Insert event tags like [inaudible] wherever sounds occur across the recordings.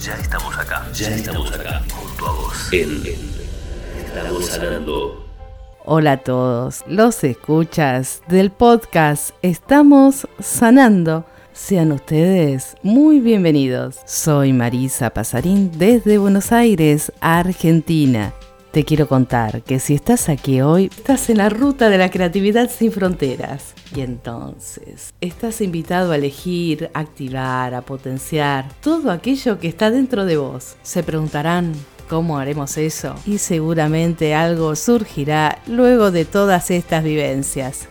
Ya estamos acá, ya, estamos, acá, junto a vos. En, Estamos sanando. Hola a todos, los escuchas del podcast Estamos sanando. Sean ustedes muy bienvenidos. Soy Marisa Pasarín desde Buenos Aires, Argentina. Te quiero contar que si estás aquí hoy, estás en la ruta de la creatividad sin fronteras. Y entonces, estás invitado a elegir, activar, a potenciar todo aquello que está dentro de vos. Se preguntarán, ¿cómo haremos eso? Y seguramente algo surgirá luego de todas estas vivencias.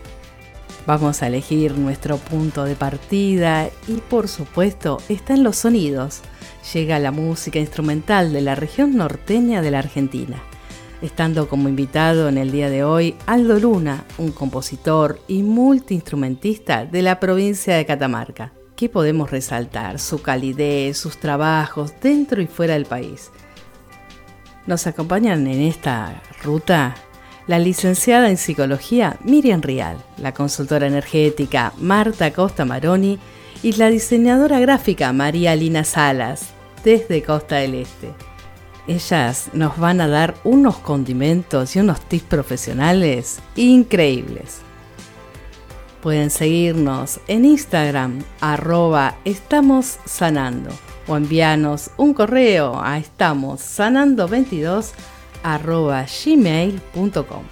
Vamos a elegir nuestro punto de partida y por supuesto están los sonidos. Llega la música instrumental de la región norteña de la Argentina estando como invitado en el día de hoy Aldo Luna, un compositor y multiinstrumentista de la provincia de Catamarca. ¿Qué podemos resaltar? Su calidez, sus trabajos dentro y fuera del país. Nos acompañan en esta ruta la licenciada en psicología Miriam Rial, la consultora energética Marta Costa Maroni y la diseñadora gráfica María Lina Salas, desde Costa del Este. Ellas nos van a dar unos condimentos y unos tips profesionales increíbles. Pueden seguirnos en Instagram arroba estamos sanando o enviarnos un correo a estamos sanando 22 arroba gmail.com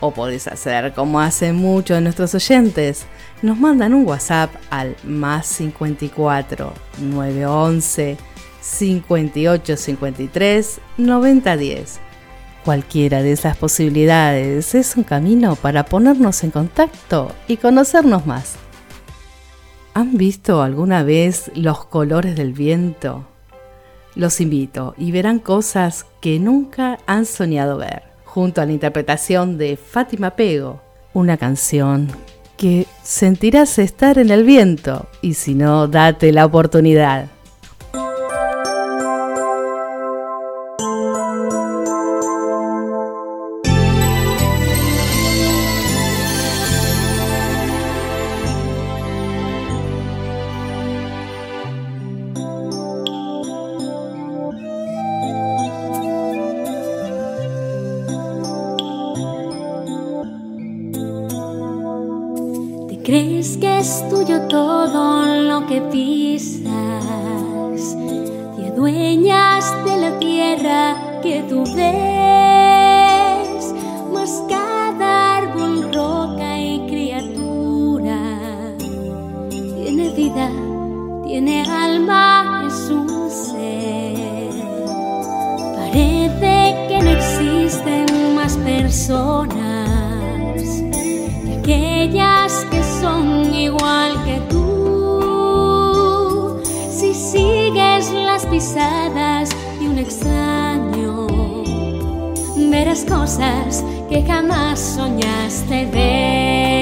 o podés hacer como hacen muchos de nuestros oyentes, nos mandan un WhatsApp al más 54 911 58 53 90 10. Cualquiera de esas posibilidades es un camino para ponernos en contacto y conocernos más. ¿Han visto alguna vez los colores del viento? Los invito y verán cosas que nunca han soñado ver, junto a la interpretación de Fátima Pego, una canción que sentirás estar en el viento y si no, date la oportunidad. De un extraño, verás cosas que jamás soñaste ver.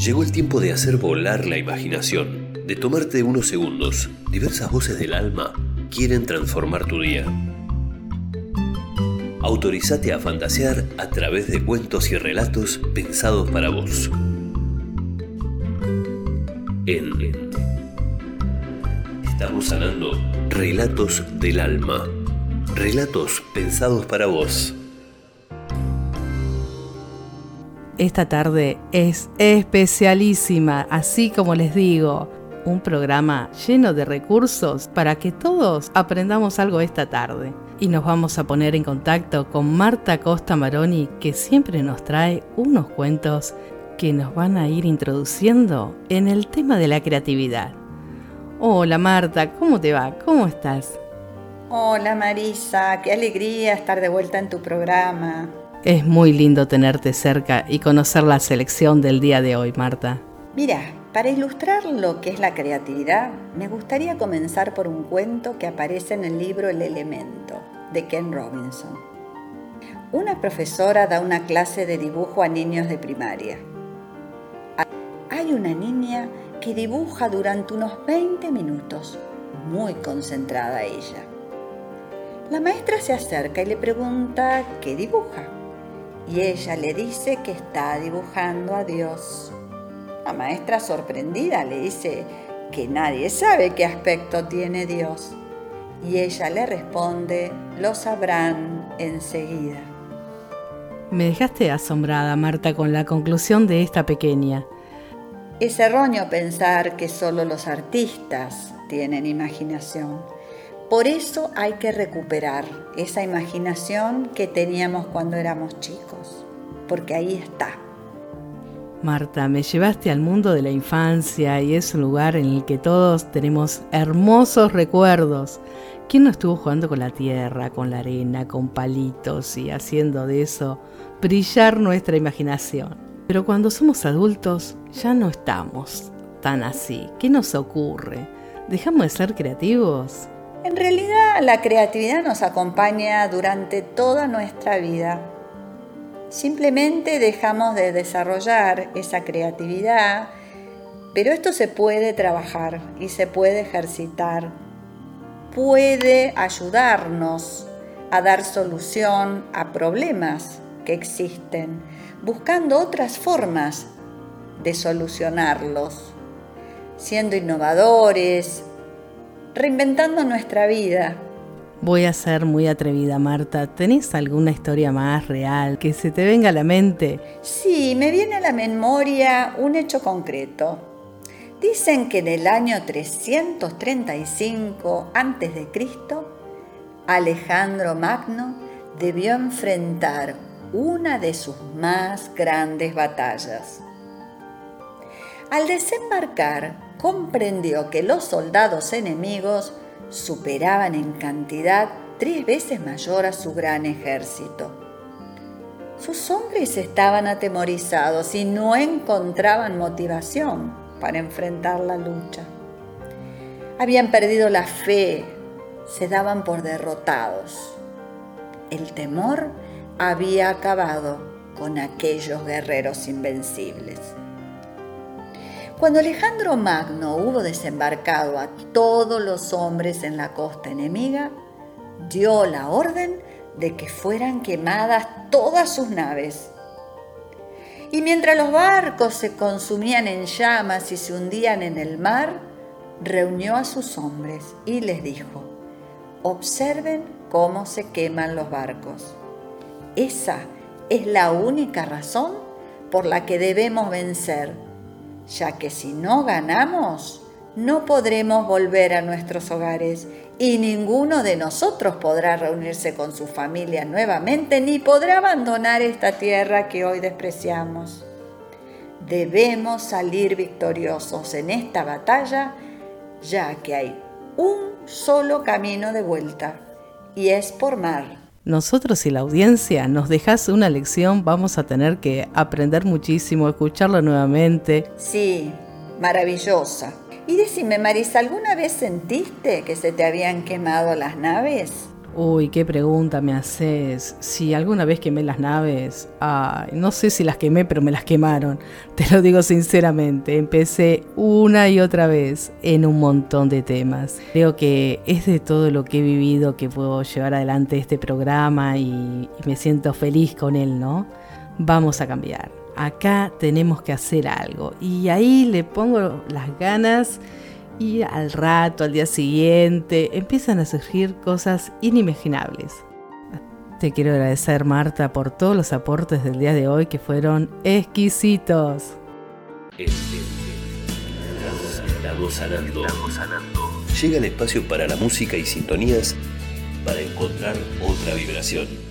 Llegó el tiempo de hacer volar la imaginación, de tomarte unos segundos. Diversas voces del alma quieren transformar tu día. Autorizate a fantasear a través de cuentos y relatos pensados para vos. En Estamos sanando relatos del alma. Relatos pensados para vos. Esta tarde es especialísima, así como les digo, un programa lleno de recursos para que todos aprendamos algo esta tarde. Y nos vamos a poner en contacto con Marta Costa Maroni, que siempre nos trae unos cuentos que nos van a ir introduciendo en el tema de la creatividad. Hola Marta, ¿cómo te va? ¿Cómo estás? Hola Marisa, qué alegría estar de vuelta en tu programa. Es muy lindo tenerte cerca y conocer la selección del día de hoy, Marta. Mira, para ilustrar lo que es la creatividad, me gustaría comenzar por un cuento que aparece en el libro El elemento, de Ken Robinson. Una profesora da una clase de dibujo a niños de primaria. Hay una niña que dibuja durante unos 20 minutos, muy concentrada ella. La maestra se acerca y le pregunta qué dibuja y ella le dice que está dibujando a Dios. La maestra sorprendida le dice que nadie sabe qué aspecto tiene Dios y ella le responde, lo sabrán enseguida. Me dejaste asombrada, Marta, con la conclusión de esta pequeña. Es erróneo pensar que solo los artistas tienen imaginación. Por eso hay que recuperar esa imaginación que teníamos cuando éramos chicos, porque ahí está. Marta, me llevaste al mundo de la infancia y es un lugar en el que todos tenemos hermosos recuerdos. ¿Quién no estuvo jugando con la tierra, con la arena, con palitos y haciendo de eso brillar nuestra imaginación? Pero cuando somos adultos ya no estamos tan así. ¿Qué nos ocurre? ¿Dejamos de ser creativos? En realidad la creatividad nos acompaña durante toda nuestra vida. Simplemente dejamos de desarrollar esa creatividad, pero esto se puede trabajar y se puede ejercitar. Puede ayudarnos a dar solución a problemas que existen, buscando otras formas de solucionarlos, siendo innovadores, reinventando nuestra vida. Voy a ser muy atrevida, Marta. ¿Tenés alguna historia más real que se te venga a la mente? Sí, me viene a la memoria un hecho concreto. Dicen que en el año 335 a.C., Alejandro Magno debió enfrentar una de sus más grandes batallas. Al desembarcar, comprendió que los soldados enemigos superaban en cantidad tres veces mayor a su gran ejército. Sus hombres estaban atemorizados y no encontraban motivación para enfrentar la lucha. Habían perdido la fe, se daban por derrotados. El temor había acabado con aquellos guerreros invencibles. Cuando Alejandro Magno hubo desembarcado a todos los hombres en la costa enemiga, dio la orden de que fueran quemadas todas sus naves. Y mientras los barcos se consumían en llamas y se hundían en el mar, reunió a sus hombres y les dijo, observen cómo se queman los barcos. Esa es la única razón por la que debemos vencer ya que si no ganamos, no podremos volver a nuestros hogares y ninguno de nosotros podrá reunirse con su familia nuevamente ni podrá abandonar esta tierra que hoy despreciamos. Debemos salir victoriosos en esta batalla, ya que hay un solo camino de vuelta y es por mar nosotros y la audiencia nos dejas una lección, vamos a tener que aprender muchísimo, escucharlo nuevamente. Sí, maravillosa. Y decime, Marisa, ¿alguna vez sentiste que se te habían quemado las naves? Uy, qué pregunta me haces. Si alguna vez quemé las naves, no sé si las quemé, pero me las quemaron. [laughs] Te lo digo sinceramente, empecé una y otra vez en un montón de temas. Creo que es de todo lo que he vivido que puedo llevar adelante este programa y me siento feliz con él, ¿no? Vamos a cambiar. Acá tenemos que hacer algo. Y ahí le pongo las ganas y al rato, al día siguiente, empiezan a surgir cosas inimaginables. Te quiero agradecer, Marta, por todos los aportes del día de hoy que fueron exquisitos. Llega el espacio para la música y sintonías para encontrar otra vibración.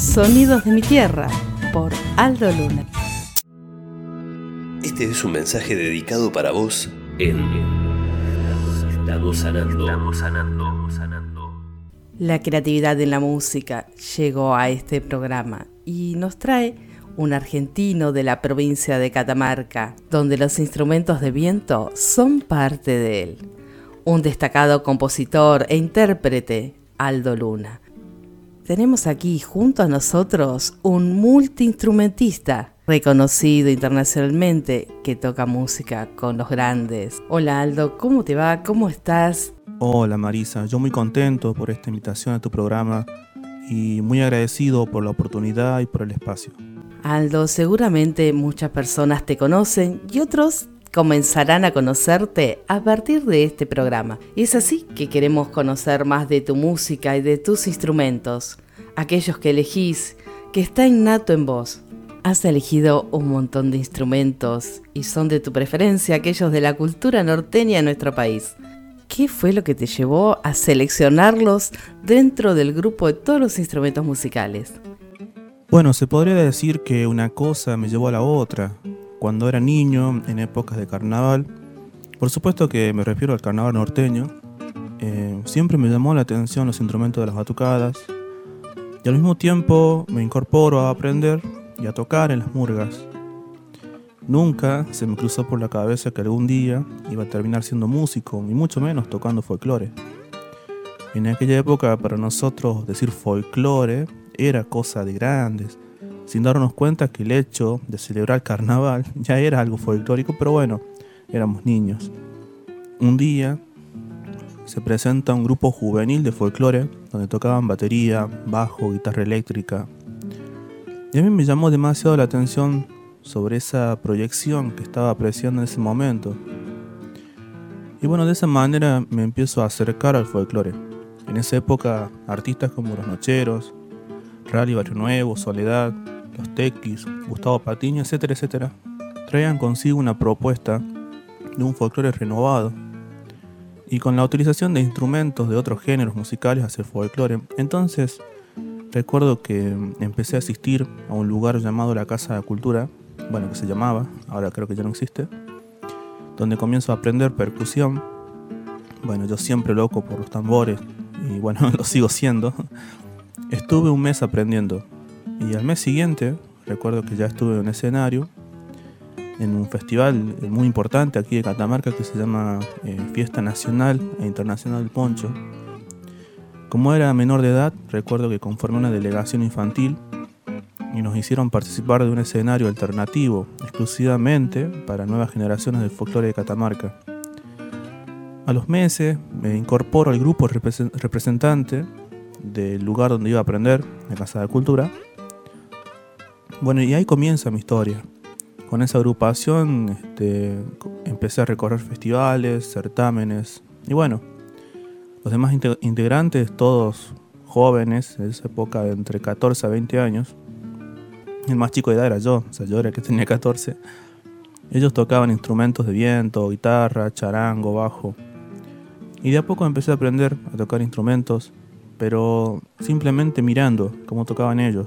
Sonidos de mi Tierra por Aldo Luna. Este es un mensaje dedicado para vos en Estamos sanando, estamos sanando, sanando. La creatividad en la música llegó a este programa y nos trae un argentino de la provincia de Catamarca, donde los instrumentos de viento son parte de él. Un destacado compositor e intérprete, Aldo Luna tenemos aquí junto a nosotros un multiinstrumentista reconocido internacionalmente que toca música con los grandes. Hola Aldo, ¿cómo te va? ¿Cómo estás? Hola Marisa, yo muy contento por esta invitación a tu programa y muy agradecido por la oportunidad y por el espacio. Aldo, seguramente muchas personas te conocen y otros comenzarán a conocerte a partir de este programa. Y es así que queremos conocer más de tu música y de tus instrumentos, aquellos que elegís, que está innato en vos. Has elegido un montón de instrumentos y son de tu preferencia aquellos de la cultura norteña en nuestro país. ¿Qué fue lo que te llevó a seleccionarlos dentro del grupo de todos los instrumentos musicales? Bueno, se podría decir que una cosa me llevó a la otra. Cuando era niño, en épocas de carnaval, por supuesto que me refiero al carnaval norteño, eh, siempre me llamó la atención los instrumentos de las batucadas y al mismo tiempo me incorporo a aprender y a tocar en las murgas. Nunca se me cruzó por la cabeza que algún día iba a terminar siendo músico, y mucho menos tocando folclore. En aquella época para nosotros decir folclore era cosa de grandes, sin darnos cuenta que el hecho de celebrar carnaval [laughs] ya era algo folclórico, pero bueno, éramos niños. Un día se presenta un grupo juvenil de folclore donde tocaban batería, bajo, guitarra eléctrica, y a mí me llamó demasiado la atención sobre esa proyección que estaba apreciando en ese momento. Y bueno, de esa manera me empiezo a acercar al folclore. En esa época, artistas como Los Nocheros, Rally Barrio Nuevo, Soledad, Los Tequis, Gustavo Patiño, etcétera, etcétera, traían consigo una propuesta de un folclore renovado y con la utilización de instrumentos de otros géneros musicales hacia el folclore. Entonces, Recuerdo que empecé a asistir a un lugar llamado la Casa de Cultura, bueno, que se llamaba, ahora creo que ya no existe, donde comienzo a aprender percusión. Bueno, yo siempre loco por los tambores y bueno, [laughs] lo sigo siendo. Estuve un mes aprendiendo y al mes siguiente recuerdo que ya estuve en un escenario en un festival muy importante aquí de Catamarca que se llama eh, Fiesta Nacional e Internacional del Poncho, como era menor de edad, recuerdo que conformé una delegación infantil y nos hicieron participar de un escenario alternativo exclusivamente para nuevas generaciones del folclore de Catamarca. A los meses me incorporo al grupo representante del lugar donde iba a aprender, la Casa de Cultura. Bueno, y ahí comienza mi historia. Con esa agrupación este, empecé a recorrer festivales, certámenes y bueno, los demás integrantes, todos jóvenes, en esa época de entre 14 a 20 años, el más chico de edad era yo, o sea, yo era que tenía 14. Ellos tocaban instrumentos de viento, guitarra, charango, bajo. Y de a poco empecé a aprender a tocar instrumentos, pero simplemente mirando cómo tocaban ellos.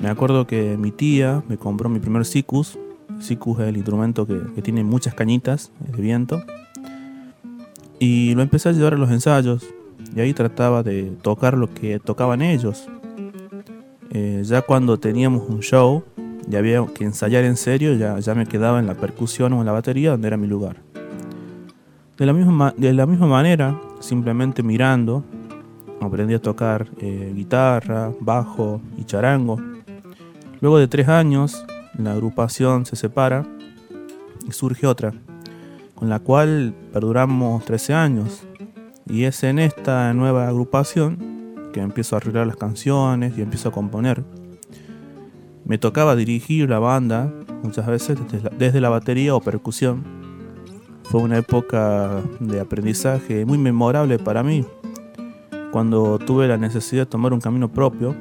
Me acuerdo que mi tía me compró mi primer sicus. Sicus es el instrumento que, que tiene muchas cañitas de viento. Y lo empecé a llevar a los ensayos y ahí trataba de tocar lo que tocaban ellos. Eh, ya cuando teníamos un show y había que ensayar en serio, ya, ya me quedaba en la percusión o en la batería donde era mi lugar. De la misma, de la misma manera, simplemente mirando, aprendí a tocar eh, guitarra, bajo y charango. Luego de tres años, la agrupación se separa y surge otra con la cual perduramos 13 años. Y es en esta nueva agrupación que empiezo a arreglar las canciones y empiezo a componer. Me tocaba dirigir la banda muchas veces desde la, batería o percusión. Fue una época de aprendizaje muy memorable para mí. Cuando tuve la necesidad de tomar un camino propio,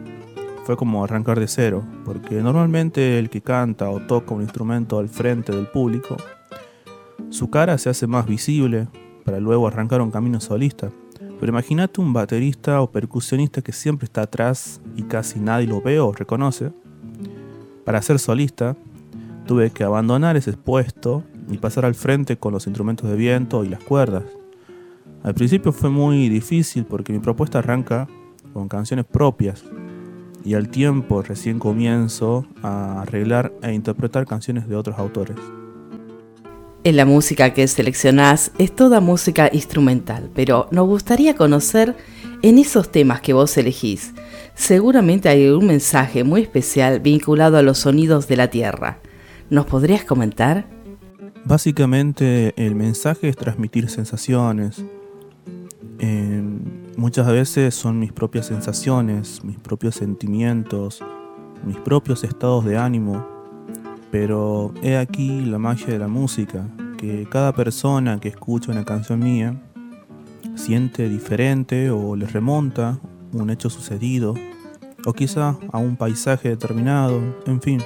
fue como arrancar de cero, porque normalmente el que canta o toca un instrumento al frente del público su cara se hace más visible para luego arrancar un camino solista. Pero imagínate un baterista o percusionista que siempre está atrás y casi nadie lo ve o reconoce. Para ser solista, tuve que abandonar ese puesto y pasar al frente con los instrumentos de viento y las cuerdas. Al principio fue muy difícil porque mi propuesta arranca con canciones propias y al tiempo recién comienzo a arreglar e interpretar canciones de otros autores. En la música que seleccionás es toda música instrumental, pero nos gustaría conocer en esos temas que vos elegís. Seguramente hay un mensaje muy especial vinculado a los sonidos de la tierra. ¿Nos podrías comentar? Básicamente el mensaje es transmitir sensaciones. Muchas veces son mis propias sensaciones, mis propios sentimientos, mis propios estados de ánimo, pero he aquí la magia de la música, que cada persona que escucha una canción mía siente diferente o le remonta un hecho sucedido, o quizá a un paisaje determinado, en fin,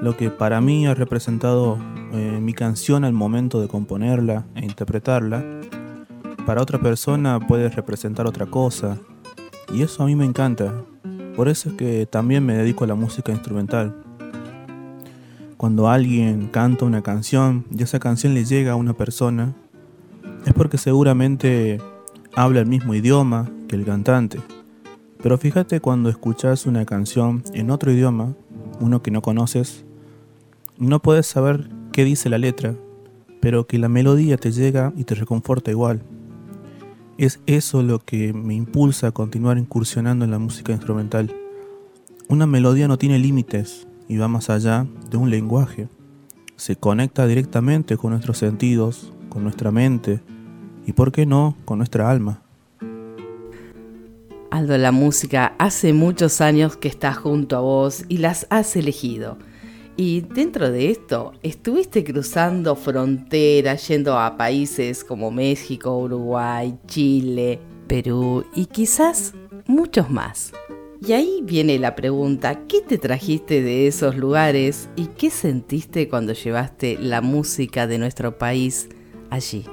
lo que para mí ha representado eh, mi canción al momento de componerla e interpretarla para otra persona puede representar otra cosa. Y eso a mí me encanta. Por eso es que también me dedico a la música instrumental. Cuando alguien canta una canción y esa canción le llega a una persona, es porque seguramente habla el mismo idioma que el cantante. Pero fíjate cuando escuchas una canción en otro idioma, uno que no conoces, no puedes saber qué dice la letra, pero que la melodía te llega y te reconforta igual. Es eso lo que me impulsa a continuar incursionando en la música instrumental. Una melodía no tiene límites y va más allá de un lenguaje. Se conecta directamente con nuestros sentidos, con nuestra mente y, por qué no, con nuestra alma. Aldo, la música hace muchos años que está junto a vos y las has elegido. Y dentro de esto, estuviste cruzando fronteras, yendo a países como México, Uruguay, Chile, Perú y quizás muchos más. Y ahí viene la pregunta, ¿qué te trajiste de esos lugares y qué sentiste cuando llevaste la música de nuestro país allí?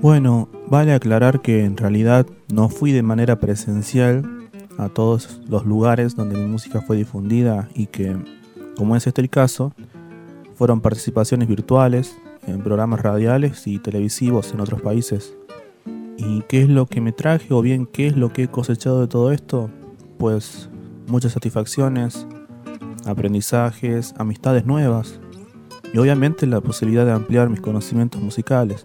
Bueno, vale aclarar que en realidad no fui de manera presencial a todos los lugares donde mi música fue difundida y que como es este el caso, fueron participaciones virtuales en programas radiales y televisivos en otros países. ¿Y qué es lo que me traje o bien qué es lo que he cosechado de todo esto? Pues muchas satisfacciones, aprendizajes, amistades nuevas y obviamente la posibilidad de ampliar mis conocimientos musicales.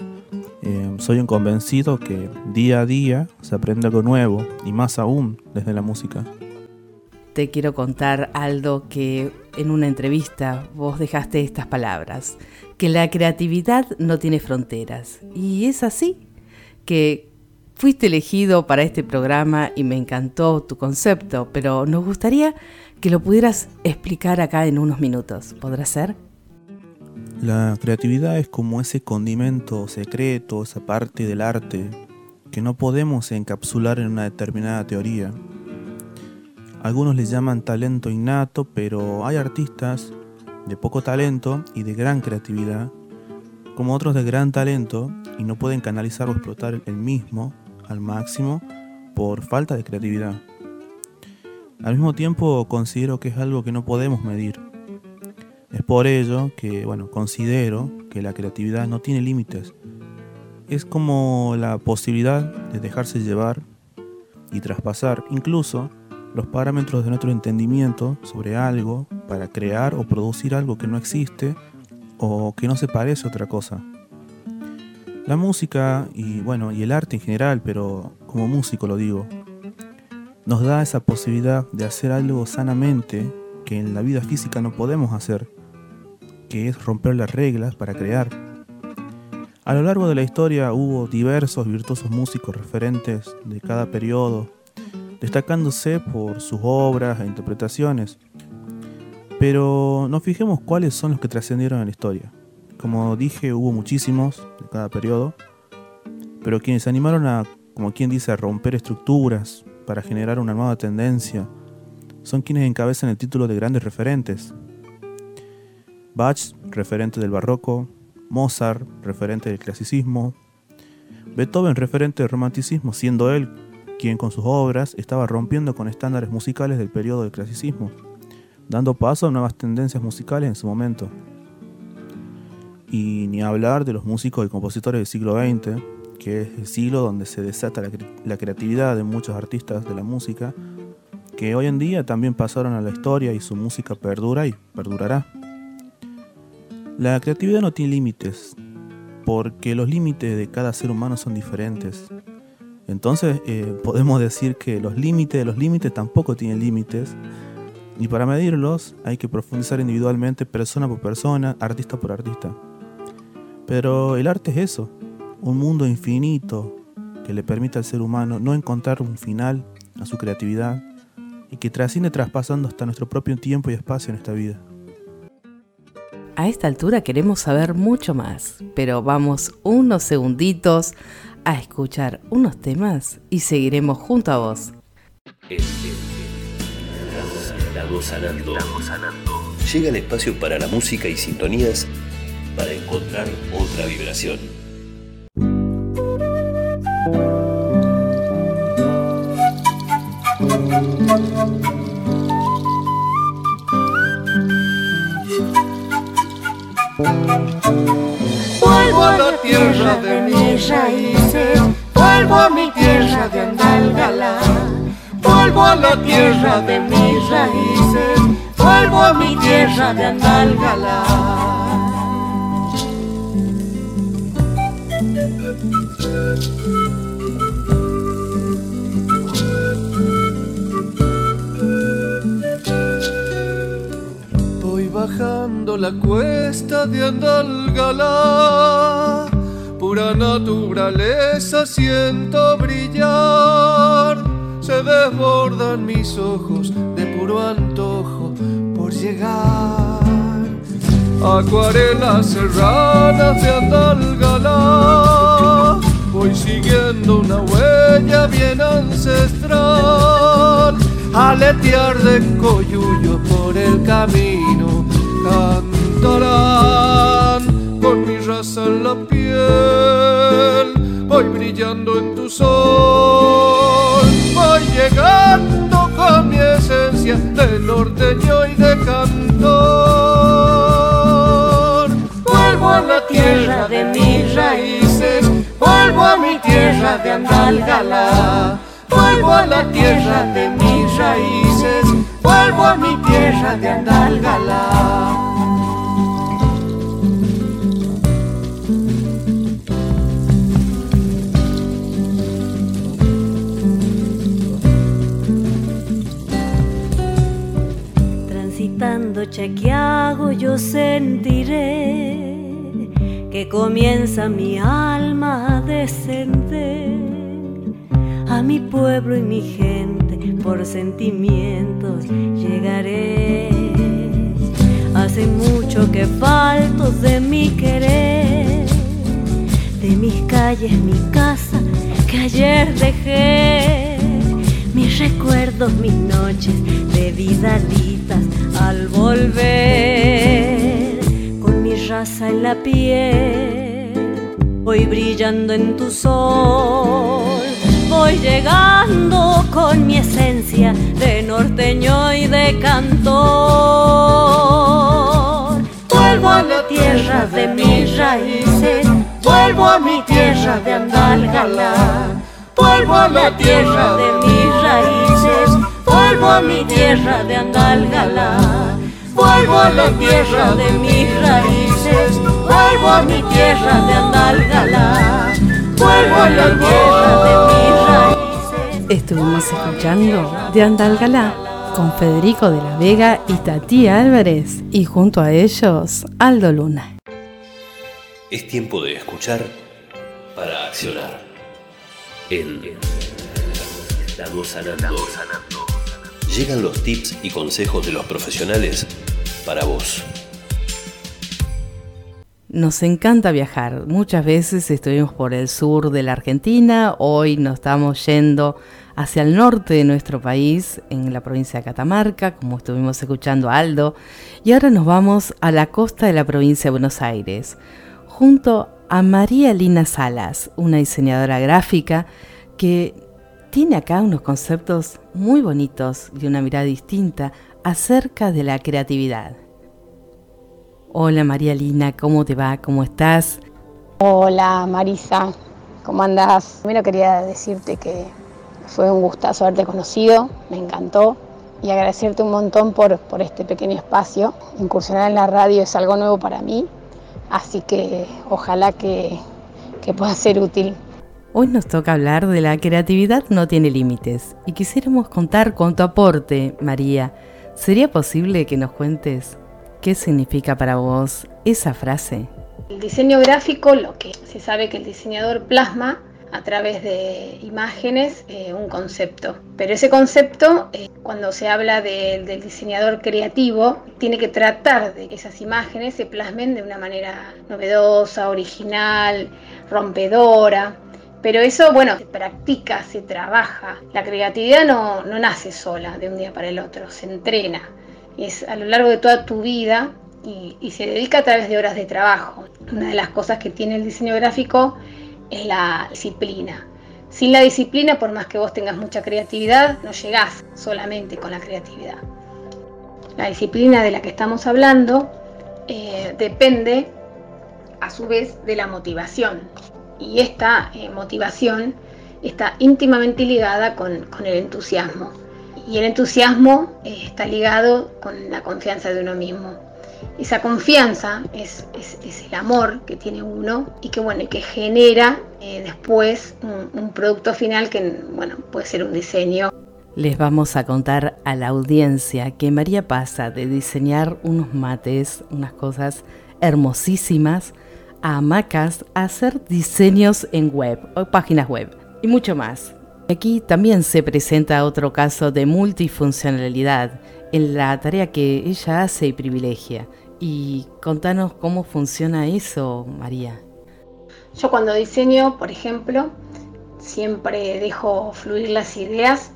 Eh, soy un convencido que día a día se aprende algo nuevo y más aún desde la música. Te quiero contar, Aldo, que en una entrevista vos dejaste estas palabras, que la creatividad no tiene fronteras. Y es así, que fuiste elegido para este programa y me encantó tu concepto, pero nos gustaría que lo pudieras explicar acá en unos minutos. ¿Podrá ser? La creatividad es como ese condimento secreto, esa parte del arte que no podemos encapsular en una determinada teoría algunos le llaman talento innato, pero hay artistas de poco talento y de gran creatividad, como otros de gran talento y no pueden canalizar o explotar el mismo al máximo por falta de creatividad. Al mismo tiempo considero que es algo que no podemos medir. Es por ello que, bueno, considero que la creatividad no tiene límites. Es como la posibilidad de dejarse llevar y traspasar incluso los parámetros de nuestro entendimiento sobre algo para crear o producir algo que no existe o que no se parece a otra cosa. La música y bueno, y el arte en general, pero como músico lo digo, nos da esa posibilidad de hacer algo sanamente que en la vida física no podemos hacer, que es romper las reglas para crear. A lo largo de la historia hubo diversos virtuosos músicos referentes de cada periodo destacándose por sus obras e interpretaciones. Pero nos fijemos cuáles son los que trascendieron en la historia. Como dije, hubo muchísimos de cada periodo, pero quienes se animaron a, como quien dice, a romper estructuras para generar una nueva tendencia, son quienes encabezan el título de grandes referentes. Bach, referente del barroco, Mozart, referente del clasicismo, Beethoven, referente del romanticismo, siendo él quien con sus obras estaba rompiendo con estándares musicales del periodo del clasicismo, dando paso a nuevas tendencias musicales en su momento. Y ni hablar de los músicos y compositores del siglo XX, que es el siglo donde se desata la, creatividad de muchos artistas de la música, que hoy en día también pasaron a la historia y su música perdura y perdurará. La creatividad no tiene límites, porque los límites de cada ser humano son diferentes entonces eh, podemos decir que los límites de los límites tampoco tienen límites. Y para medirlos hay que profundizar individualmente, persona por persona, artista por artista. Pero el arte es eso, un mundo infinito que le permita al ser humano no encontrar un final a su creatividad y que trasciende traspasando hasta nuestro propio tiempo y espacio en esta vida. A esta altura queremos saber mucho más, pero vamos unos segunditos a escuchar unos temas y seguiremos junto a vos. Sanando. Llega el espacio para la música y sintonías para encontrar otra vibración. Vuelvo a la tierra de mis raíces, vuelvo a mi tierra de Andalgalá. Vuelvo a la tierra de mis raíces, vuelvo a mi tierra de Andalgalá. Voy bajando la cuesta de Andalgalá, pura naturaleza siento brillar, se desbordan mis ojos de puro antojo por llegar. Acuarelas serranas de Andalgalá, voy siguiendo una huella bien ancestral, aletear de coyullo por el camino, cantarán con mi raza en la piel, voy brillando en tu sol, voy llegando con mi esencia de norteño y de cantor. Vuelvo a la tierra de mis raíces, vuelvo a mi tierra de Andalgalá. Vuelvo a la tierra de mis raíces, vuelvo a mi tierra de Andalgalá. Transitando Chequiago yo sentiré que comienza mi alma a descender a mi pueblo y mi gente por sentimientos llegaré. Hace mucho que falto de mi querer, de mis calles, mi casa que ayer dejé, recuerdos, mis noches de vidalitas al volver, con mi raza en la piel, voy brillando en tu sol voy llegando con mi esencia de norteño y de cantor. Vuelvo a la tierra de mis raíces, vuelvo a mi tierra de Andalgalá. Vuelvo a la tierra de mis vuelvo a mi tierra de Andalgalá. Vuelvo a la tierra de mis raíces, vuelvo a mi tierra de Andalgalá. Vuelvo a la tierra de mis raíces. Estuvimos escuchando de Andalgalá con Federico de la Vega y Tati Álvarez y junto a ellos Aldo Luna. Es tiempo de escuchar para accionar. En Estamos sanando. Llegan los tips y consejos de los profesionales para vos. Nos encanta viajar. Muchas veces estuvimos por el sur de la Argentina, hoy nos estamos yendo hacia el norte de nuestro país, en la provincia de Catamarca, como estuvimos escuchando a Aldo, y ahora nos vamos a la costa de la provincia de Buenos Aires, junto a María Lina Salas, una diseñadora gráfica que tiene acá unos conceptos muy bonitos y una mirada distinta acerca de la creatividad. Hola María Lina, ¿cómo te va? ¿Cómo estás? Hola Marisa, ¿cómo andás? Primero quería decirte que fue un gustazo haberte conocido, me encantó y agradecerte un montón por, por este pequeño espacio. Incursionar en la radio es algo nuevo para mí, así que ojalá que, que pueda ser útil. Hoy nos toca hablar de la creatividad no tiene límites y quisiéramos contar con tu aporte, María. ¿Sería posible que nos cuentes qué significa para vos esa frase? El diseño gráfico, lo que se sabe que el diseñador plasma a través de imágenes eh, un concepto. Pero ese concepto, eh, cuando se habla del diseñador creativo, tiene que tratar de que esas imágenes se plasmen de una manera novedosa, original, rompedora. Pero eso, bueno, se practica, se trabaja. La creatividad no, no nace sola de un día para el otro, se entrena. Es a lo largo de toda tu vida y, se dedica a través de horas de trabajo. Una de las cosas que tiene el diseño gráfico es la disciplina. Sin la disciplina, por más que vos tengas mucha creatividad, no llegás solamente con la creatividad. La disciplina de la que estamos hablando eh, depende a su vez de la motivación. Y esta eh, motivación está íntimamente ligada con, con, el entusiasmo. Y el entusiasmo eh, está ligado con la confianza de uno mismo esa confianza es, el amor que tiene uno y que bueno, que genera eh, después un, producto final que bueno, puede ser un diseño. Les vamos a contar a la audiencia que María pasa de diseñar unos mates, unas cosas hermosísimas, a hamacas, a hacer diseños en web o páginas web y mucho más. Aquí también se presenta otro caso de multifuncionalidad en la tarea que ella hace y privilegia. Y contanos cómo funciona eso, María. Yo cuando diseño, por ejemplo, siempre dejo fluir las ideas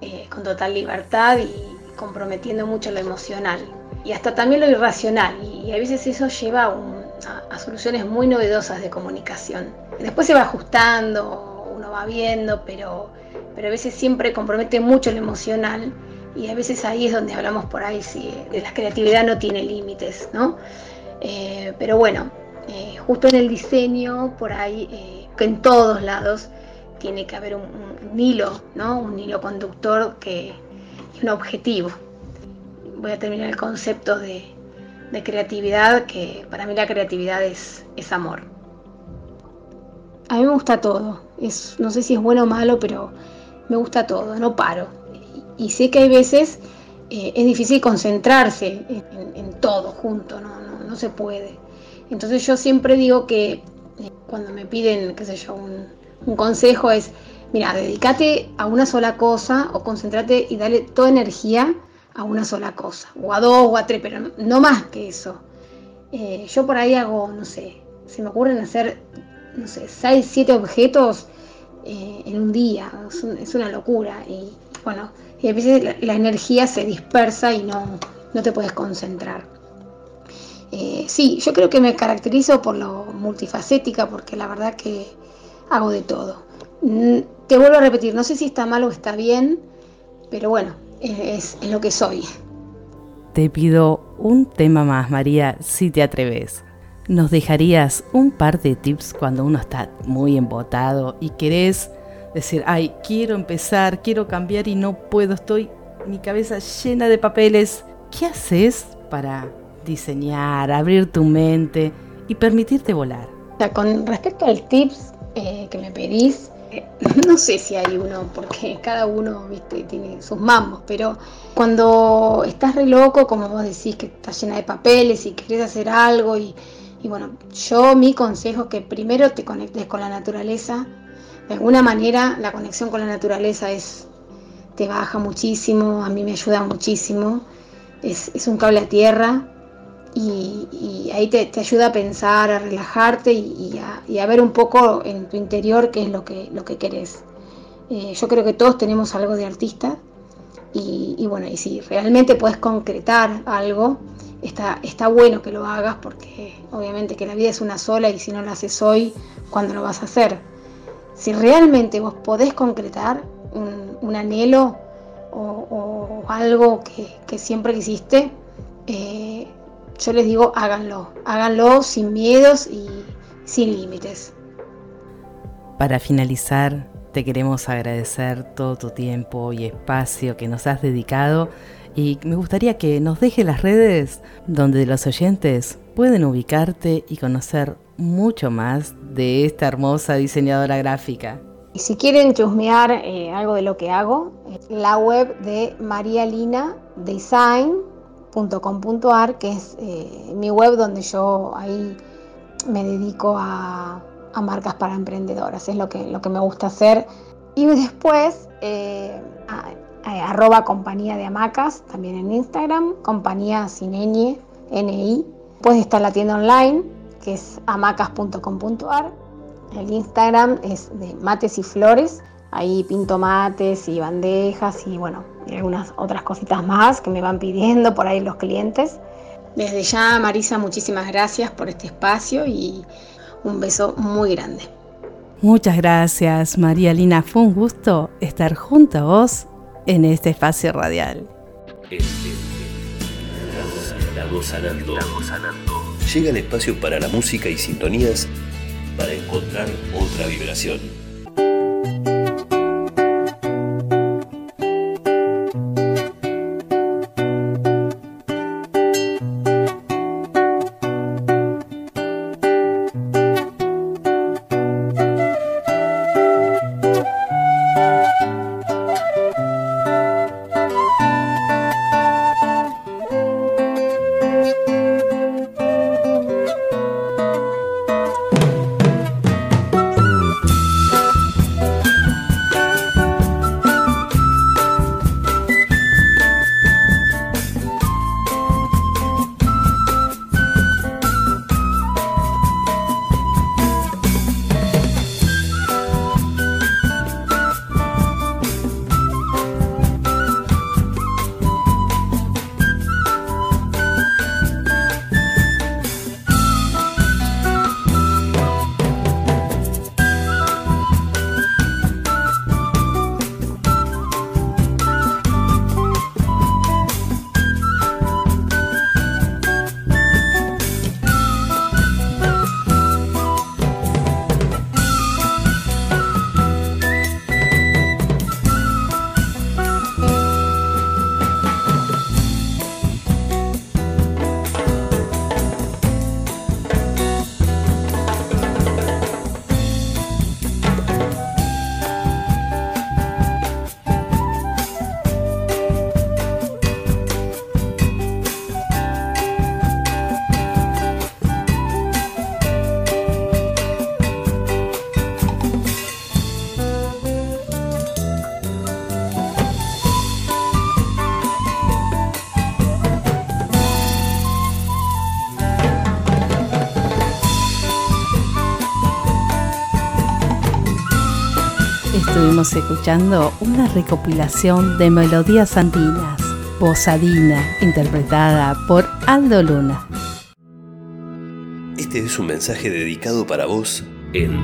eh, con total libertad y comprometiendo mucho lo emocional y hasta también lo irracional. Y, a veces eso lleva a, a, soluciones muy novedosas de comunicación. Después se va ajustando, uno va viendo, pero, pero a veces siempre compromete mucho lo emocional y a veces ahí es donde hablamos por ahí si la creatividad no tiene límites, ¿no? Eh, pero bueno, eh, justo en el diseño, por ahí, eh, que en todos lados tiene que haber un, hilo, ¿no? Un hilo conductor que, un objetivo. Voy a terminar el concepto de, creatividad, que para mí la creatividad es, es amor. A mí me gusta todo, es, no sé si es bueno o malo, pero me gusta todo, no paro y sé que hay veces eh, es difícil concentrarse en, todo junto, ¿no? No, se puede. Entonces yo siempre digo que eh, cuando me piden, qué sé yo, un, consejo es, mira, dedícate a una sola cosa o concéntrate y dale toda energía a una sola cosa, o a dos o a tres, pero no, más que eso. Eh, yo por ahí hago, no sé, se me ocurren hacer, no sé, seis, siete objetos en un día, es, es, una locura. Y bueno, y a veces la, energía se dispersa y no, no te puedes concentrar. Eh, sí, yo creo que me caracterizo por lo multifacética, porque la verdad que hago de todo. Mm, te vuelvo a repetir, no sé si está mal o está bien, pero bueno, es, es lo que soy. Te pido un tema más, María, si te atreves. ¿Nos dejarías un par de tips cuando uno está muy embotado y querés decir, ay, quiero empezar, quiero cambiar y no puedo, estoy mi cabeza llena de papeles. ¿Qué haces para diseñar, abrir tu mente y permitirte volar? con respecto al tips eh, que me pedís, [laughs] no sé si hay uno, porque cada uno ¿viste? tiene sus mambos, pero cuando estás re loco, como vos decís, que estás llena de papeles y querés hacer algo, y, y bueno, yo mi consejo es que primero te conectes con la naturaleza, de alguna manera la conexión con la naturaleza es, te baja muchísimo, a mí me ayuda muchísimo, es, un cable a tierra y, ahí te, ayuda a pensar, a relajarte y, a, ver un poco en tu interior qué es lo que, lo que querés. Eh, yo creo que todos tenemos algo de artista y, bueno, y si realmente puedes concretar algo, está, está bueno que lo hagas porque obviamente que la vida es una sola y si no lo haces hoy, ¿cuándo lo vas a hacer? si realmente vos podés concretar un, anhelo o, algo que, siempre quisiste, eh, yo les digo háganlo, háganlo sin miedos y sin límites. Para finalizar, te queremos agradecer todo tu tiempo y espacio que nos has dedicado y me gustaría que nos dejes las redes donde los oyentes pueden ubicarte y conocer mucho más de esta hermosa diseñadora gráfica. Y si quieren chusmear eh, algo de lo que hago, la web de que es eh, mi web donde yo ahí me dedico a, a marcas para emprendedoras, es lo que, lo que me gusta hacer. Y después, eh, arroba compañía de hamacas, también en Instagram, compañía sin ñ, NI. Puede estar la tienda online, que es hamacas.com.ar. El Instagram es de mates y flores. Ahí pinto mates y bandejas y bueno, y algunas otras cositas más que me van pidiendo por ahí los clientes. Desde ya, Marisa, muchísimas gracias por este espacio y un beso muy grande. Muchas gracias, María Lina. Fue un gusto estar junto a vos en este espacio radial. Sanando. Llega el espacio para la música y sintonías para encontrar otra vibración. Escuchando una recopilación de melodías andinas, Posadina, interpretada por Aldo Luna. Este es un mensaje dedicado para vos en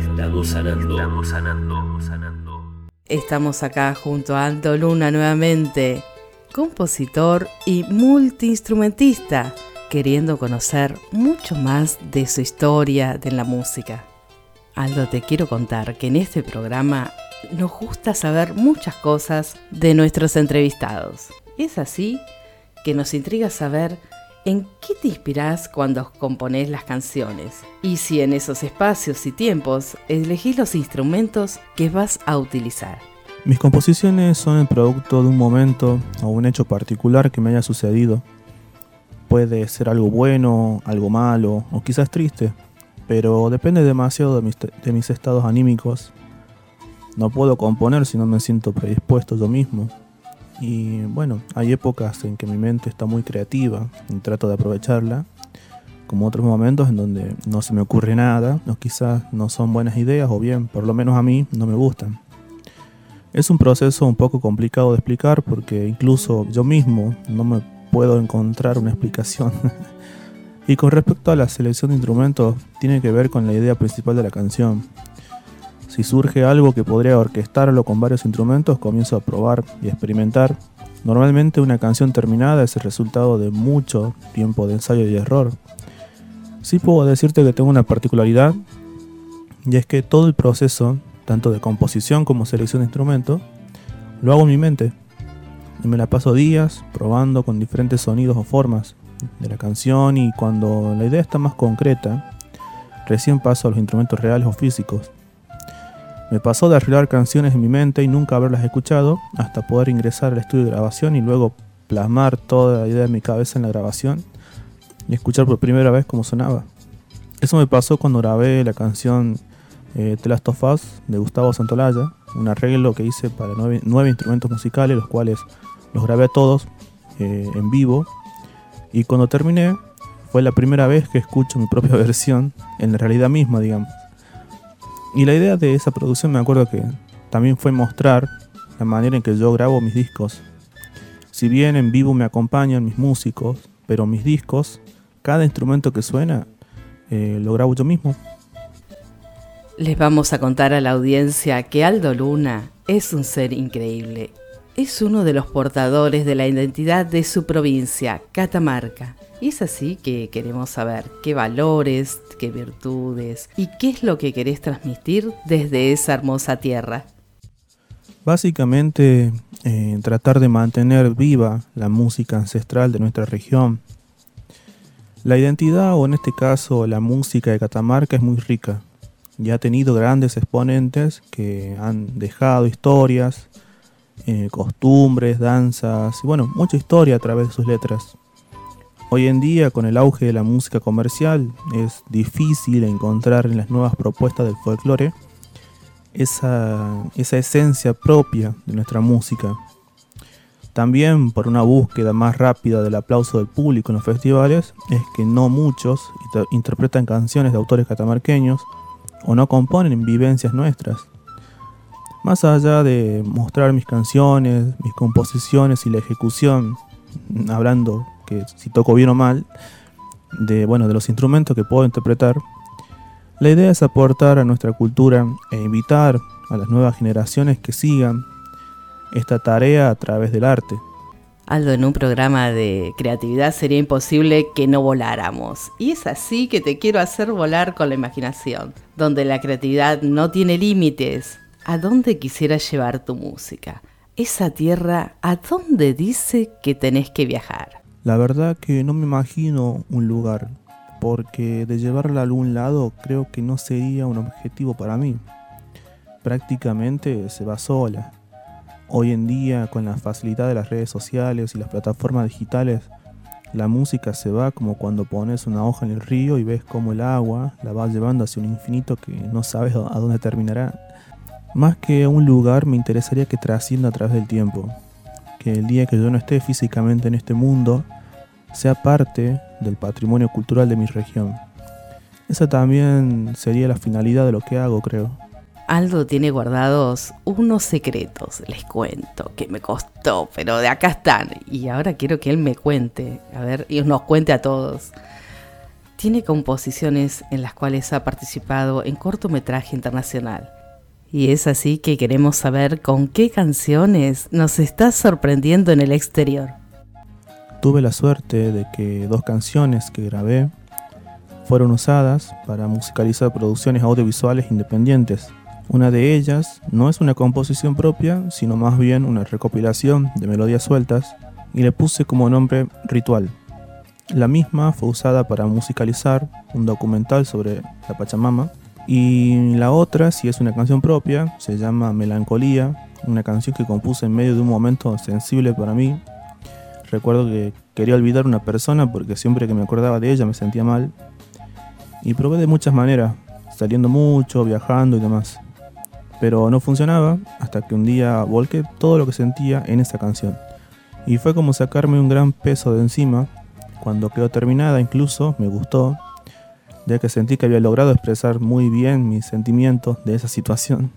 Estamos sanando, estamos sanando, sanando. Estamos acá junto a Aldo Luna nuevamente, compositor y multiinstrumentista, queriendo conocer mucho más de su historia de la música. Aldo, te quiero contar que en este programa nos gusta saber muchas cosas de nuestros entrevistados. Es así que nos intriga saber en qué te inspirás cuando componés las canciones y si en esos espacios y tiempos elegís los instrumentos que vas a utilizar. Mis composiciones son el producto de un momento o un hecho particular que me haya sucedido. Puede ser algo bueno, algo malo o quizás triste, pero depende demasiado de mis, estados anímicos. No puedo componer si no me siento predispuesto yo mismo. Y bueno, hay épocas en que mi mente está muy creativa y trato de aprovecharla, como otros momentos en donde no se me ocurre nada, o quizás no son buenas ideas, o bien, por lo menos a mí, no me gustan. Es un proceso un poco complicado de explicar porque incluso yo mismo no me puedo encontrar una explicación [laughs] Y con respecto a la selección de instrumentos, tiene que ver con la idea principal de la canción. Si surge algo que podría orquestarlo con varios instrumentos, comienzo a probar y experimentar. Normalmente una canción terminada es el resultado de mucho tiempo de ensayo y error. Sí puedo decirte que tengo una particularidad, y es que todo el proceso, tanto de composición como selección de instrumentos, lo hago en mi mente. Y me la paso días probando con diferentes sonidos o formas de la canción y cuando la idea está más concreta, recién paso a los instrumentos reales o físicos. Me pasó de arreglar canciones en mi mente y nunca haberlas escuchado hasta poder ingresar al estudio de grabación y luego plasmar toda la idea de mi cabeza en la grabación y escuchar por primera vez cómo sonaba. Eso me pasó cuando grabé la canción eh, The Last of Us de Gustavo Santolaya, un arreglo que hice para nueve, instrumentos musicales, los cuales los grabé a todos eh, en vivo. Y cuando terminé, fue la primera vez que escucho mi propia [laughs] versión en la realidad misma, digamos. Y la idea de esa producción me acuerdo que también fue mostrar la manera en que yo grabo mis discos. Si bien en vivo me acompañan mis músicos, pero mis discos, cada instrumento que suena, eh, lo grabo yo mismo. Les vamos a contar a la audiencia que Aldo Luna es un ser increíble. Es uno de los portadores de la identidad de su provincia, Catamarca. Y es así que queremos saber qué valores, qué virtudes y qué es lo que querés transmitir desde esa hermosa tierra. Básicamente, eh, tratar de mantener viva la música ancestral de nuestra región. La identidad, o en este caso la música de Catamarca, es muy rica. Ya ha tenido grandes exponentes que han dejado historias, eh, costumbres, danzas y bueno, mucha historia a través de sus letras. Hoy en día, con el auge de la música comercial, es difícil encontrar en las nuevas propuestas del folclore esa, esa esencia propia de nuestra música. También por una búsqueda más rápida del aplauso del público en los festivales, es que no muchos interpretan canciones de autores catamarqueños o no componen en vivencias nuestras. Más allá de mostrar mis canciones, mis composiciones y la ejecución, hablando que si toco bien o mal, de, bueno, de los instrumentos que puedo interpretar, la idea es aportar a nuestra cultura e invitar a las nuevas generaciones que sigan esta tarea a través del arte. Aldo, en un programa de creatividad sería imposible que no voláramos. Y es así que te quiero hacer volar con la imaginación, donde la creatividad no tiene límites. ¿A dónde quisieras llevar tu música? Esa tierra, ¿a dónde dice que tenés que viajar? La verdad que no me imagino un lugar, porque de llevarla a algún lado creo que no sería un objetivo para mí. Prácticamente se va sola. Hoy en día, con la facilidad de las redes sociales y las plataformas digitales, la música se va como cuando pones una hoja en el río y ves cómo el agua la va llevando hacia un infinito que no sabes a dónde terminará. Más que un lugar, me interesaría que trascienda a través del tiempo, que el día que yo no esté físicamente en este mundo sea parte del patrimonio cultural de mi región. Esa también sería la finalidad de lo que hago, creo. Aldo tiene guardados unos secretos, les cuento, que me costó, pero de acá están. Y ahora quiero que él me cuente, a ver, y nos cuente a todos. Tiene composiciones en las cuales ha participado en cortometraje internacional y es así que queremos saber con qué canciones nos está sorprendiendo en el exterior. Tuve la suerte de que dos canciones que grabé fueron usadas para musicalizar producciones audiovisuales independientes. Una de ellas no es una composición propia, sino más bien una recopilación de melodías sueltas y le puse como nombre Ritual. La misma fue usada para musicalizar un documental sobre la Pachamama y la otra, si es una canción propia, se llama Melancolía, una canción que compuse en medio de un momento sensible para mí. Recuerdo que quería olvidar una persona porque siempre que me acordaba de ella me sentía mal. Y probé de muchas maneras, saliendo mucho, viajando y demás. Pero no funcionaba hasta que un día volqué todo lo que sentía en esa canción. Y fue como sacarme un gran peso de encima. Cuando quedó terminada incluso me gustó ya que sentí que había logrado expresar muy bien mis sentimientos de esa situación.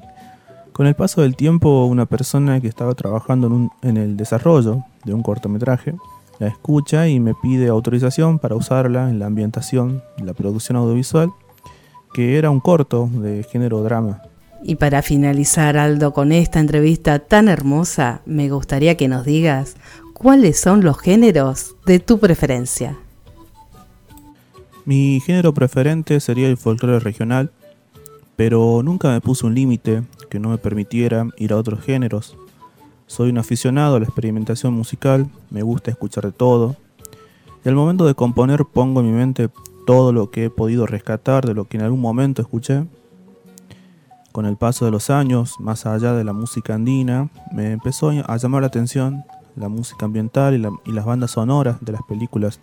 Con el paso del tiempo, una persona que estaba trabajando en, el desarrollo de un cortometraje la escucha y me pide autorización para usarla en la ambientación de la producción audiovisual, que era un corto de género drama. Y para finalizar, Aldo, con esta entrevista tan hermosa, me gustaría que nos digas cuáles son los géneros de tu preferencia. Mi género preferente sería el folclore regional, pero nunca me puse un límite que no me permitiera ir a otros géneros. Soy un aficionado a la experimentación musical, me gusta escuchar de todo, y al momento de componer pongo en mi mente todo lo que he podido rescatar de lo que en algún momento escuché. Con el paso de los años, más allá de la música andina, me empezó a llamar la atención la música ambiental y, y las bandas sonoras de las películas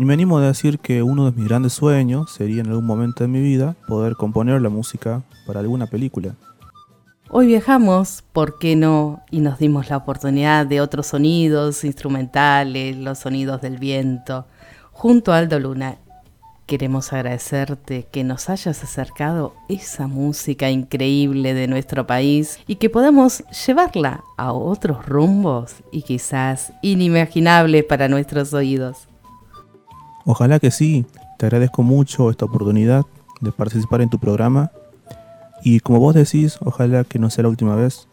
Y me animo a decir que uno de mis grandes sueños sería en algún momento de mi vida poder componer la música para alguna película. Hoy viajamos, ¿por qué no? Y nos dimos la oportunidad de otros sonidos instrumentales, los sonidos del viento, junto a Aldo Luna. Queremos agradecerte que nos hayas acercado esa música increíble de nuestro país y que podamos llevarla a otros rumbos y quizás inimaginables para nuestros oídos. Ojalá que sí, te agradezco mucho esta oportunidad de participar en tu programa y como vos decís, ojalá que no sea la última vez,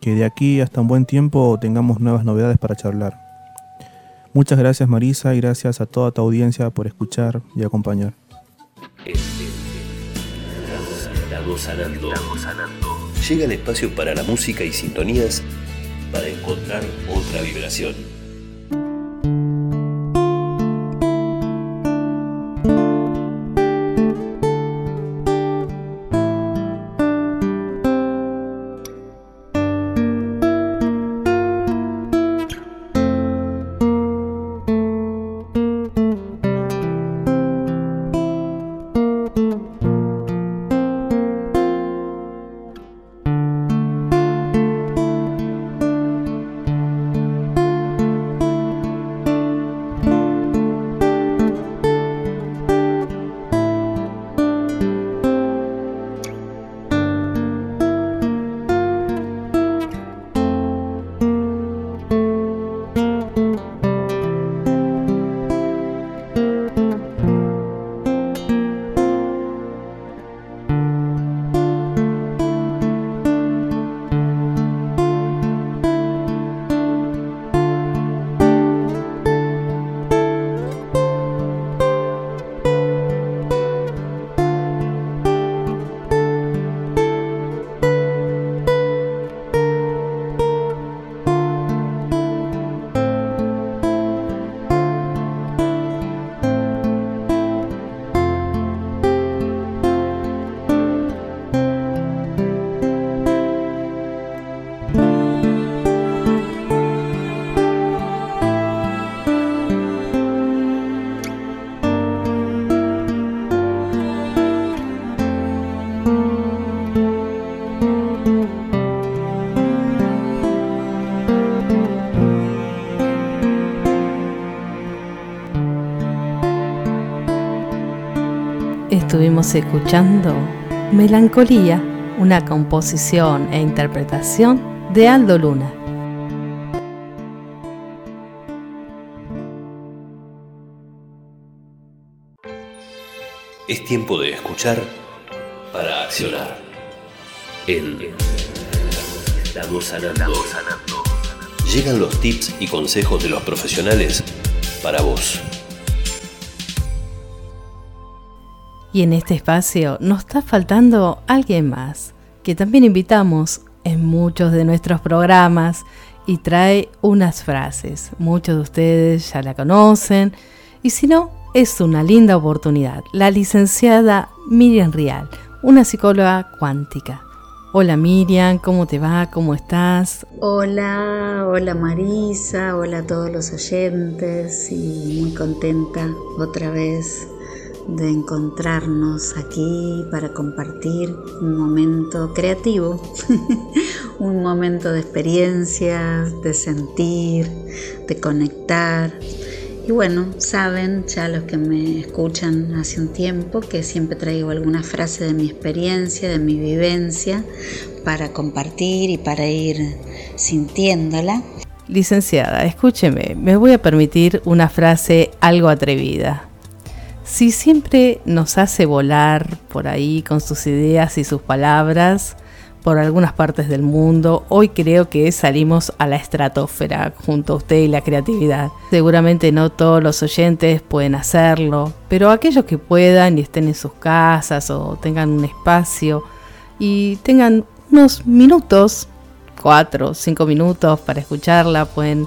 que de aquí hasta un buen tiempo tengamos nuevas novedades para charlar. Muchas gracias Marisa y gracias a toda tu audiencia por escuchar y acompañar. Llega el espacio para la música y sintonías para encontrar otra vibración. Estuvimos escuchando Melancolía, una composición e interpretación de Aldo Luna. Es tiempo de escuchar para accionar. En Estamos sanando. Llegan los tips y consejos de los profesionales para vos. Y en este espacio nos está faltando alguien más, que también invitamos en muchos de nuestros programas y trae unas frases. Muchos de ustedes ya la conocen y si no, es una linda oportunidad. La licenciada Miriam Rial, una psicóloga cuántica. Hola Miriam, ¿cómo te va? ¿Cómo estás? Hola, hola Marisa, hola a todos los oyentes y muy contenta otra vez de encontrarnos aquí para compartir un momento creativo, [laughs] un momento de experiencias, de sentir, de conectar. Y bueno, saben ya los que me escuchan hace un tiempo que siempre traigo alguna frase de mi experiencia, de mi vivencia, para compartir y para ir sintiéndola. Licenciada, escúcheme, me voy a permitir una frase algo atrevida. Si siempre nos hace volar por ahí con sus ideas y sus palabras por algunas partes del mundo, hoy creo que salimos a la estratosfera junto a usted y la creatividad. Seguramente no todos los oyentes pueden hacerlo, pero aquellos que puedan y estén en sus casas o tengan un espacio y tengan unos minutos, cuatro o cinco minutos para escucharla, pueden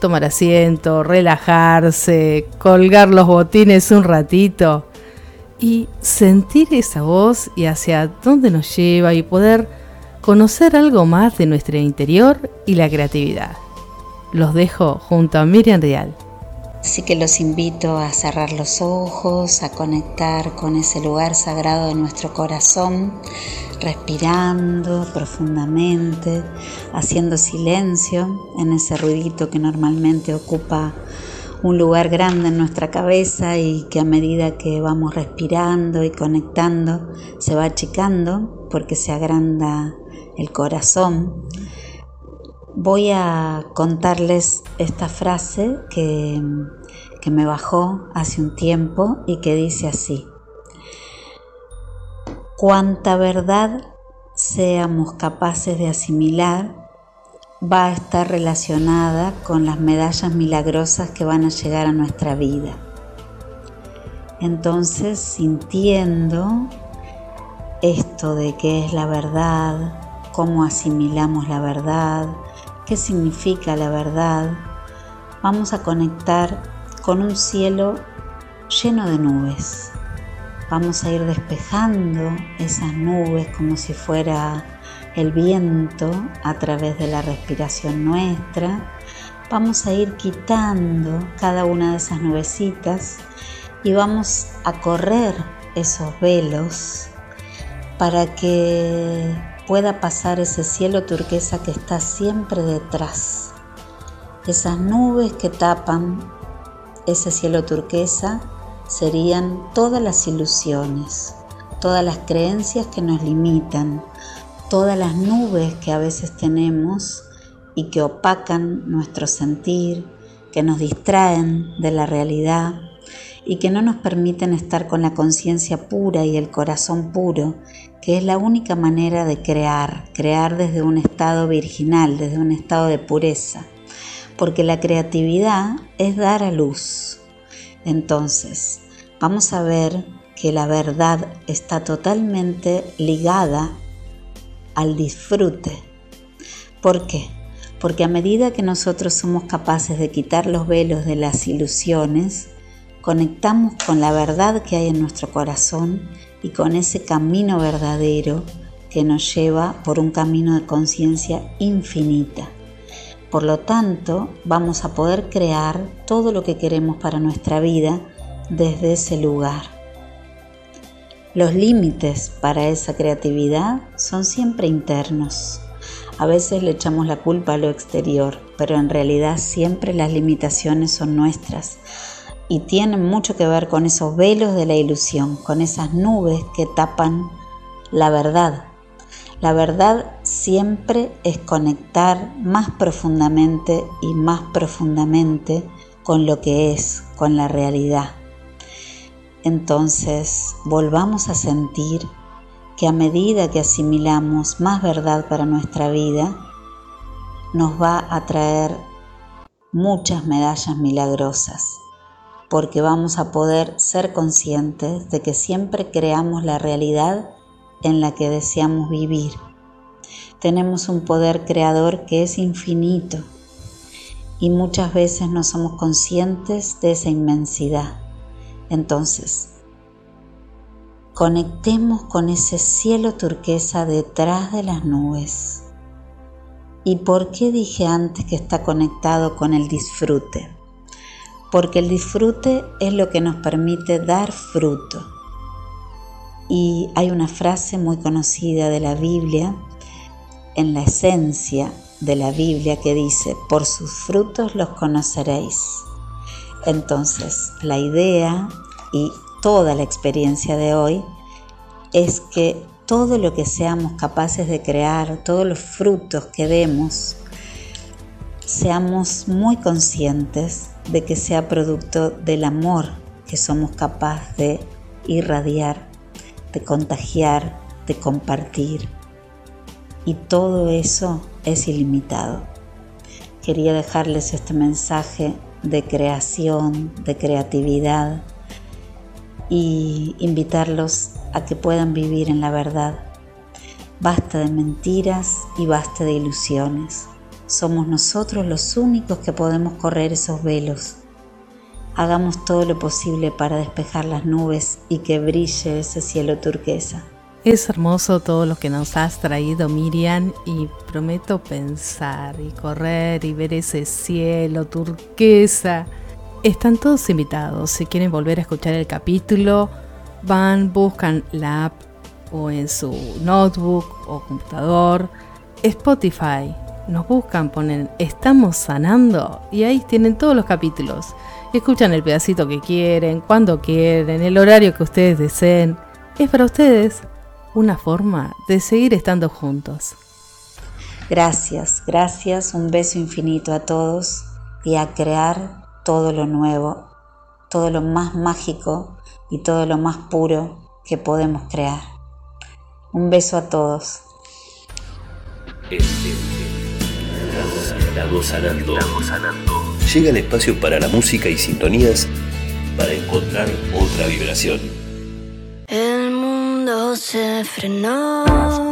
tomar asiento, relajarse, colgar los botines un ratito y sentir esa voz y hacia dónde nos lleva y poder conocer algo más de nuestro interior y la creatividad. Los dejo junto a Miriam Real. Así que los invito a cerrar los ojos, a conectar con ese lugar sagrado de nuestro corazón, respirando profundamente, haciendo silencio en ese ruidito que normalmente ocupa un lugar grande en nuestra cabeza y que a medida que vamos respirando y conectando se va achicando porque se agranda el corazón voy a contarles esta frase que, que, me bajó hace un tiempo y que dice así. Cuanta verdad seamos capaces de asimilar va a estar relacionada con las medallas milagrosas que van a llegar a nuestra vida. Entonces, sintiendo esto de qué es la verdad, cómo asimilamos la verdad, qué significa la verdad, vamos a conectar con un cielo lleno de nubes. Vamos a ir despejando esas nubes como si fuera el viento a través de la respiración nuestra. Vamos a ir quitando cada una de esas nubecitas y vamos a correr esos velos para que pueda pasar ese cielo turquesa que está siempre detrás. Esas nubes que tapan ese cielo turquesa serían todas las ilusiones, todas las creencias que nos limitan, todas las nubes que a veces tenemos y que opacan nuestro sentir, que nos distraen de la realidad y que no nos permiten estar con la conciencia pura y el corazón puro que es la única manera de crear, crear desde un estado virginal, desde un estado de pureza, porque la creatividad es dar a luz. Entonces, vamos a ver que la verdad está totalmente ligada al disfrute. ¿Por qué? Porque a medida que nosotros somos capaces de quitar los velos de las ilusiones, conectamos con la verdad que hay en nuestro corazón y con ese camino verdadero que nos lleva por un camino de conciencia infinita. Por lo tanto, vamos a poder crear todo lo que queremos para nuestra vida desde ese lugar. Los límites para esa creatividad son siempre internos. A veces le echamos la culpa a lo exterior, pero en realidad siempre las limitaciones son nuestras y tienen mucho que ver con esos velos de la ilusión, con esas nubes que tapan la verdad. La verdad siempre es conectar más profundamente y más profundamente con lo que es, con la realidad. Entonces volvamos a sentir que a medida que asimilamos más verdad para nuestra vida, nos va a traer muchas medallas milagrosas porque vamos a poder ser conscientes de que siempre creamos la realidad en la que deseamos vivir. Tenemos un poder creador que es infinito y muchas veces no somos conscientes de esa inmensidad. Entonces, conectemos con ese cielo turquesa detrás de las nubes. ¿Y por qué dije antes que está conectado con el disfrute? Porque el disfrute es lo que nos permite dar fruto. Y hay una frase muy conocida de la Biblia, en la esencia de la Biblia, que dice, por sus frutos los conoceréis. Entonces, la idea y toda la experiencia de hoy es que todo lo que seamos capaces de crear, todos los frutos que demos, seamos muy conscientes de que sea producto del amor que somos capaces de irradiar, de contagiar, de compartir. Y todo eso es ilimitado. Quería dejarles este mensaje de creación, de creatividad y invitarlos a que puedan vivir en la verdad. Basta de mentiras y basta de ilusiones. Somos nosotros los únicos que podemos correr esos velos. Hagamos todo lo posible para despejar las nubes y que brille ese cielo turquesa. Es hermoso todo lo que nos has traído Miriam y prometo pensar y correr y ver ese cielo turquesa Están todos invitados. Si quieren volver a escuchar el capítulo, van, buscan la app o en su notebook o computador. Spotify. Nos buscan, ponen Estamos sanando y ahí tienen todos los capítulos. Escuchan el pedacito que quieren, cuando quieren, el horario que ustedes deseen. Es para ustedes una forma de seguir estando juntos. Gracias, gracias, un beso infinito a todos y a crear todo lo nuevo, todo lo más mágico y todo lo más puro que podemos crear. Un beso a todos. Estamos sanando. Llega el espacio para la música y sintonías para encontrar otra vibración. El mundo se frenó.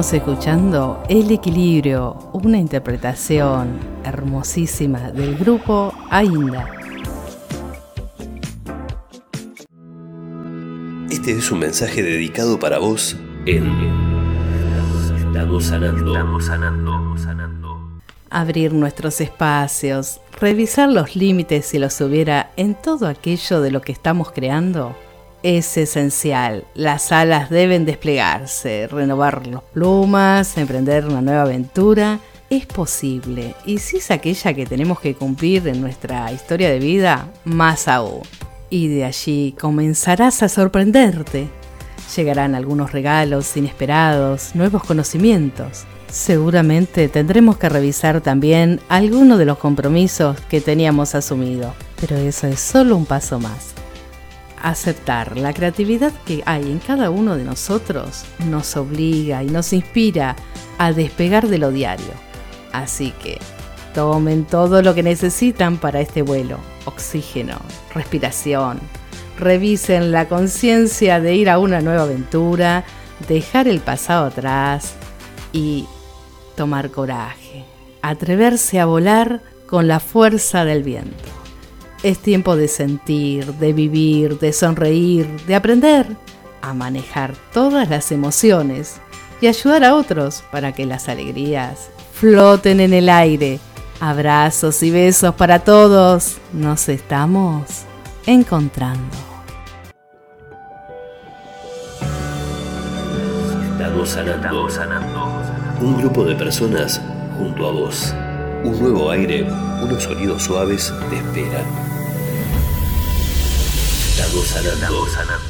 Escuchando El Equilibrio, una interpretación hermosísima del grupo Ainda. Este es un mensaje dedicado para vos en Estamos sanando, estamos sanando, sanando. Abrir nuestros espacios, revisar los límites si los hubiera en todo aquello de lo que estamos creando es esencial. Las alas deben desplegarse, renovar las plumas, emprender una nueva aventura. Es posible. Y si es aquella que tenemos que cumplir en nuestra historia de vida, más aún. Y de allí comenzarás a sorprenderte. Llegarán algunos regalos inesperados, nuevos conocimientos. Seguramente tendremos que revisar también algunos de los compromisos que teníamos asumido, pero eso es solo un paso más aceptar la creatividad que hay en cada uno de nosotros nos obliga y nos inspira a despegar de lo diario. Así que tomen todo lo que necesitan para este vuelo. Oxígeno, respiración. Revisen la conciencia de ir a una nueva aventura, dejar el pasado atrás y tomar coraje. Atreverse a volar con la fuerza del viento. Es tiempo de sentir, de vivir, de sonreír, de aprender a manejar todas las emociones y ayudar a otros para que las alegrías floten en el aire. Abrazos y besos para todos. Nos estamos encontrando. Estamos sanando, sanando. Un grupo de personas junto a vos. Un nuevo aire, unos sonidos suaves te esperan. Estamos sanando, sanando.